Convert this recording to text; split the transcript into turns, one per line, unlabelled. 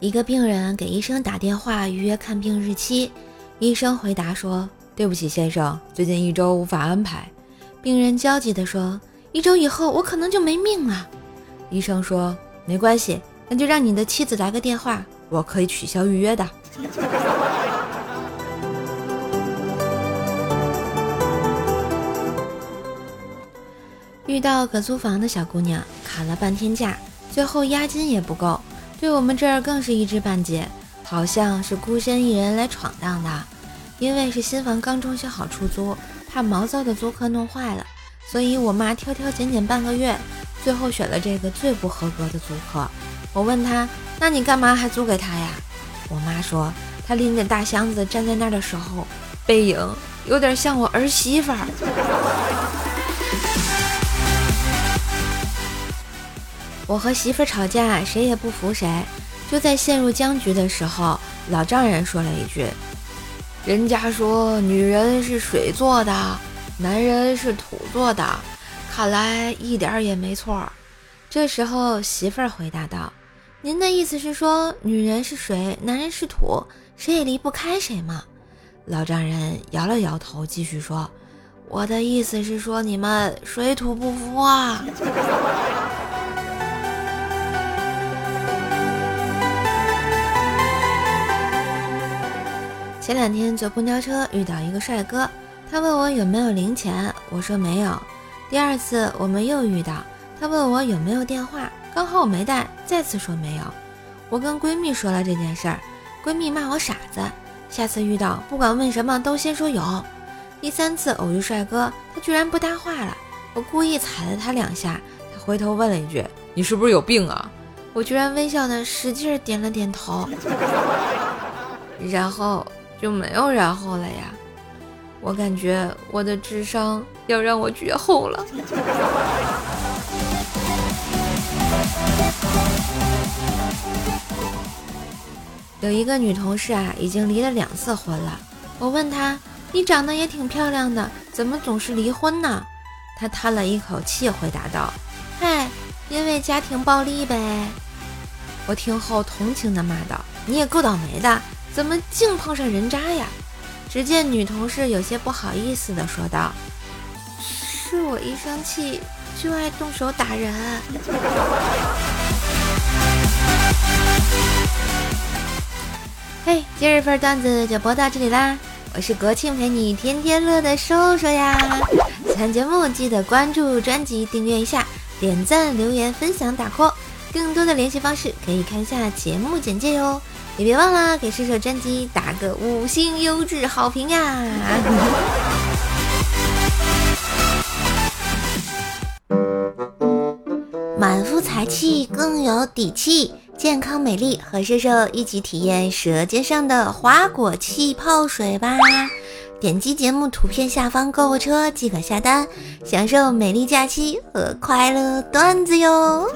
一个病人给医生打电话预约看病日期，医生回答说：“对不起，先生，最近一周无法安排。”病人焦急地说：“一周以后我可能就没命了。”医生说：“没关系，那就让你的妻子来个电话，我可以取消预约的。”遇到个租房的小姑娘，砍了半天价，最后押金也不够。对我们这儿更是一知半解，好像是孤身一人来闯荡的。因为是新房刚装修好出租，怕毛躁的租客弄坏了，所以我妈挑挑拣拣半个月，最后选了这个最不合格的租客。我问她：“那你干嘛还租给他呀？”我妈说：“他拎着大箱子站在那儿的时候，背影有点像我儿媳妇儿。”我和媳妇吵架，谁也不服谁。就在陷入僵局的时候，老丈人说了一句：“人家说女人是水做的，男人是土做的，看来一点也没错。”这时候媳妇儿回答道：“您的意思是说女人是水，男人是土，谁也离不开谁吗？”老丈人摇了摇头，继续说：“我的意思是说你们水土不服啊。”前两天坐公交车遇到一个帅哥，他问我有没有零钱，我说没有。第二次我们又遇到，他问我有没有电话，刚好我没带，再次说没有。我跟闺蜜说了这件事儿，闺蜜骂我傻子，下次遇到不管问什么都先说有。第三次偶遇帅哥，他居然不搭话了，我故意踩了他两下，他回头问了一句：“你是不是有病啊？”我居然微笑的使劲点了点头，然后。就没有然后了呀！我感觉我的智商要让我绝后了。有一个女同事啊，已经离了两次婚了。我问她：“你长得也挺漂亮的，怎么总是离婚呢？”她叹了一口气，回答道：“嗨，因为家庭暴力呗。”我听后同情的骂道：“你也够倒霉的。”怎么净碰上人渣呀？只见女同事有些不好意思的说道：“是我一生气就爱动手打人。”嘿，今日份段子就播到这里啦！我是国庆陪你天天乐的瘦瘦呀。喜欢节目记得关注专辑，订阅一下，点赞、留言、分享、打 call。更多的联系方式可以看一下节目简介哟。也别忘了给射手专辑打个五星优质好评呀！满腹才气更有底气，健康美丽和射手一起体验舌尖上的花果气泡水吧！点击节目图片下方购物车即可下单，享受美丽假期和快乐段子哟！